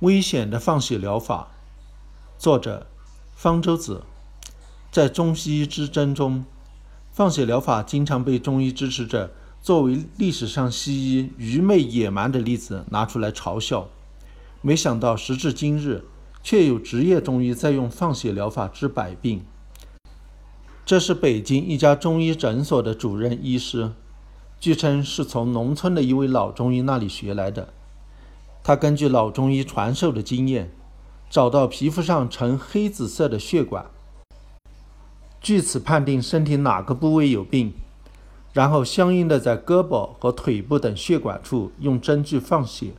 危险的放血疗法，作者方舟子。在中西医之争中，放血疗法经常被中医支持者作为历史上西医愚昧野蛮的例子拿出来嘲笑。没想到时至今日，却有职业中医在用放血疗法治百病。这是北京一家中医诊所的主任医师，据称是从农村的一位老中医那里学来的。他根据老中医传授的经验，找到皮肤上呈黑紫色的血管，据此判定身体哪个部位有病，然后相应的在胳膊和腿部等血管处用针具放血。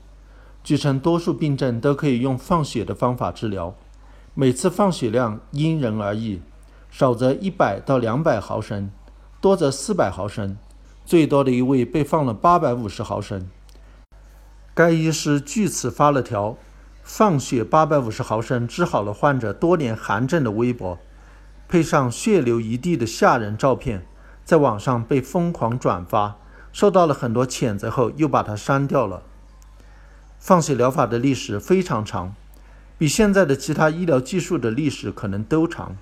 据称，多数病症都可以用放血的方法治疗，每次放血量因人而异，少则一百到两百毫升，多则四百毫升，最多的一位被放了八百五十毫升。该医师据此发了条“放血八百五十毫升治好了患者多年寒症”的微博，配上血流一地的吓人照片，在网上被疯狂转发，受到了很多谴责后又把它删掉了。放血疗法的历史非常长，比现在的其他医疗技术的历史可能都长，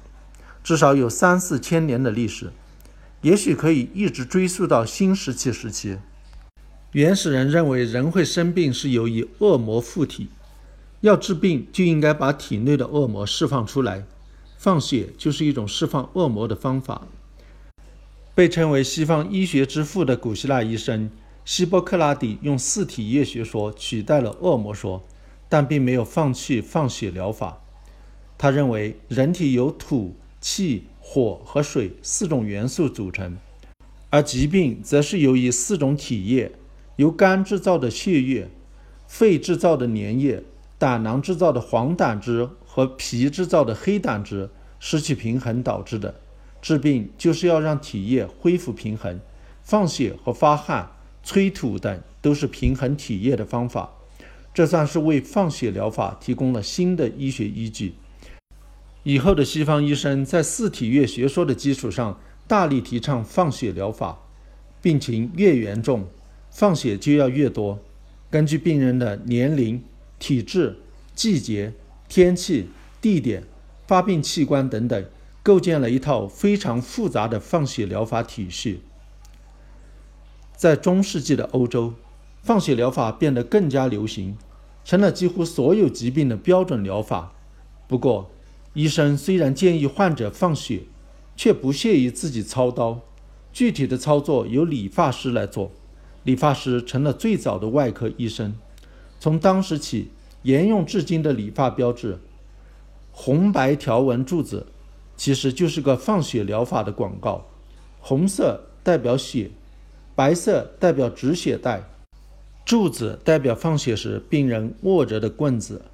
至少有三四千年的历史，也许可以一直追溯到新石器时期。原始人认为人会生病是由于恶魔附体，要治病就应该把体内的恶魔释放出来，放血就是一种释放恶魔的方法。被称为西方医学之父的古希腊医生希波克拉底用四体液学说取代了恶魔说，但并没有放弃放血疗法。他认为人体由土、气、火和水四种元素组成，而疾病则是由于四种体液。由肝制造的血液、肺制造的粘液、胆囊制造的黄胆汁和脾制造的黑胆汁失去平衡导致的。治病就是要让体液恢复平衡，放血和发汗、催吐等都是平衡体液的方法。这算是为放血疗法提供了新的医学依据。以后的西方医生在四体液学说的基础上，大力提倡放血疗法，病情越严重。放血就要越多，根据病人的年龄、体质、季节、天气、地点、发病器官等等，构建了一套非常复杂的放血疗法体系。在中世纪的欧洲，放血疗法变得更加流行，成了几乎所有疾病的标准疗法。不过，医生虽然建议患者放血，却不屑于自己操刀，具体的操作由理发师来做。理发师成了最早的外科医生。从当时起，沿用至今的理发标志——红白条纹柱子，其实就是个放血疗法的广告。红色代表血，白色代表止血带，柱子代表放血时病人握着的棍子。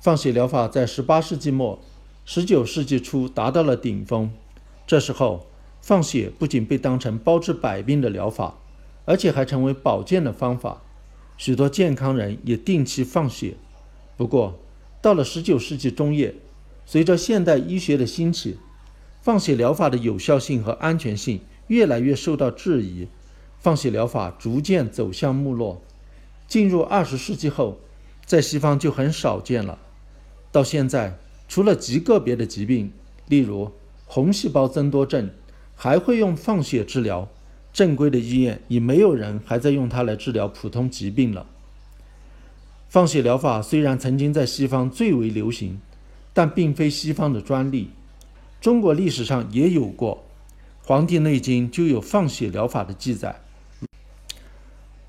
放血疗法在18世纪末、19世纪初达到了顶峰。这时候，放血不仅被当成包治百病的疗法。而且还成为保健的方法，许多健康人也定期放血。不过，到了19世纪中叶，随着现代医学的兴起，放血疗法的有效性和安全性越来越受到质疑，放血疗法逐渐走向没落。进入20世纪后，在西方就很少见了。到现在，除了极个别的疾病，例如红细胞增多症，还会用放血治疗。正规的医院已没有人还在用它来治疗普通疾病了。放血疗法虽然曾经在西方最为流行，但并非西方的专利。中国历史上也有过，《黄帝内经》就有放血疗法的记载，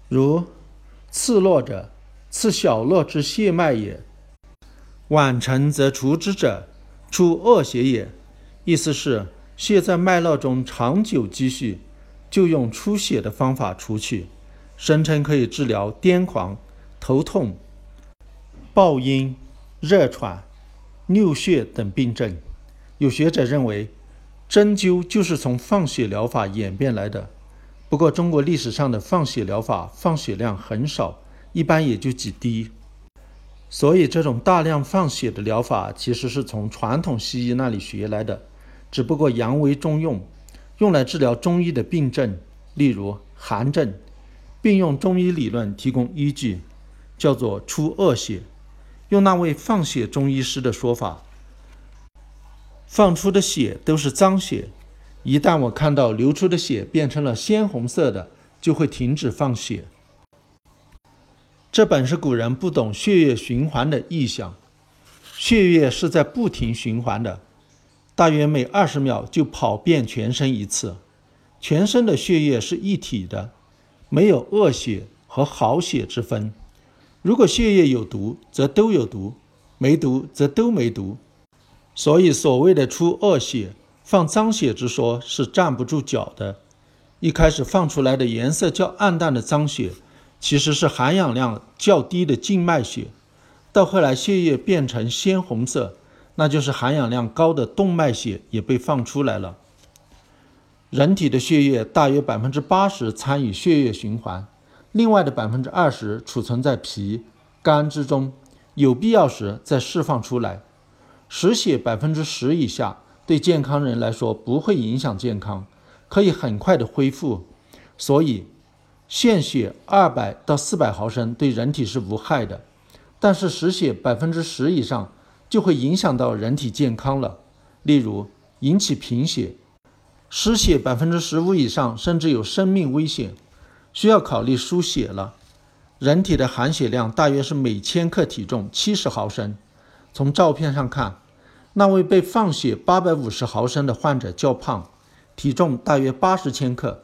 如“刺络者，刺小络之血脉也；晚成则除之者，出恶血也。”意思是血在脉络中长久积蓄。就用出血的方法除去，声称可以治疗癫狂、头痛、暴音、热喘、尿血等病症。有学者认为，针灸就是从放血疗法演变来的。不过，中国历史上的放血疗法放血量很少，一般也就几滴。所以，这种大量放血的疗法其实是从传统西医那里学来的，只不过扬为中用。用来治疗中医的病症，例如寒症，并用中医理论提供依据，叫做出恶血。用那位放血中医师的说法，放出的血都是脏血，一旦我看到流出的血变成了鲜红色的，就会停止放血。这本是古人不懂血液循环的意象，血液是在不停循环的，大约每二十秒就跑遍全身一次，全身的血液是一体的，没有恶血和好血之分。如果血液有毒，则都有毒；没毒，则都没毒。所以，所谓的出恶血、放脏血之说是站不住脚的。一开始放出来的颜色较暗淡的脏血，其实是含氧量较低的静脉血；到后来，血液变成鲜红色，那就是含氧量高的动脉血也被放出来了。人体的血液大约百分之八十参与血液循环。另外的百分之二十储存在脾、肝之中，有必要时再释放出来。失血百分之十以下，对健康人来说不会影响健康，可以很快的恢复。所以，献血二百到四百毫升对人体是无害的，但是失血百分之十以上就会影响到人体健康了。例如，引起贫血；失血百分之十五以上，甚至有生命危险。需要考虑输血了。人体的含血量大约是每千克体重七十毫升。从照片上看，那位被放血八百五十毫升的患者较胖，体重大约八十千克，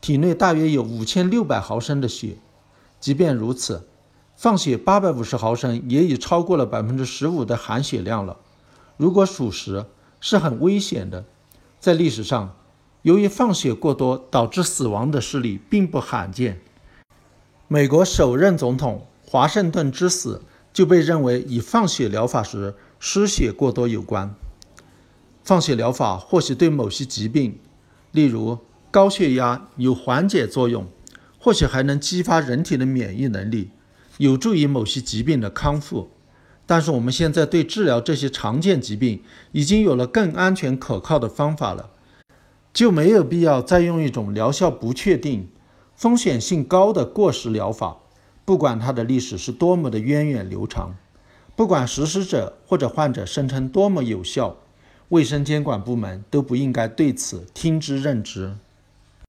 体内大约有五千六百毫升的血。即便如此，放血八百五十毫升也已超过了百分之十五的含血量了。如果属实，是很危险的。在历史上。由于放血过多导致死亡的事例并不罕见。美国首任总统华盛顿之死就被认为与放血疗法时失血过多有关。放血疗法或许对某些疾病，例如高血压有缓解作用，或许还能激发人体的免疫能力，有助于某些疾病的康复。但是我们现在对治疗这些常见疾病已经有了更安全可靠的方法了。就没有必要再用一种疗效不确定、风险性高的过时疗法，不管它的历史是多么的源远流长，不管实施者或者患者声称多么有效，卫生监管部门都不应该对此听之任之。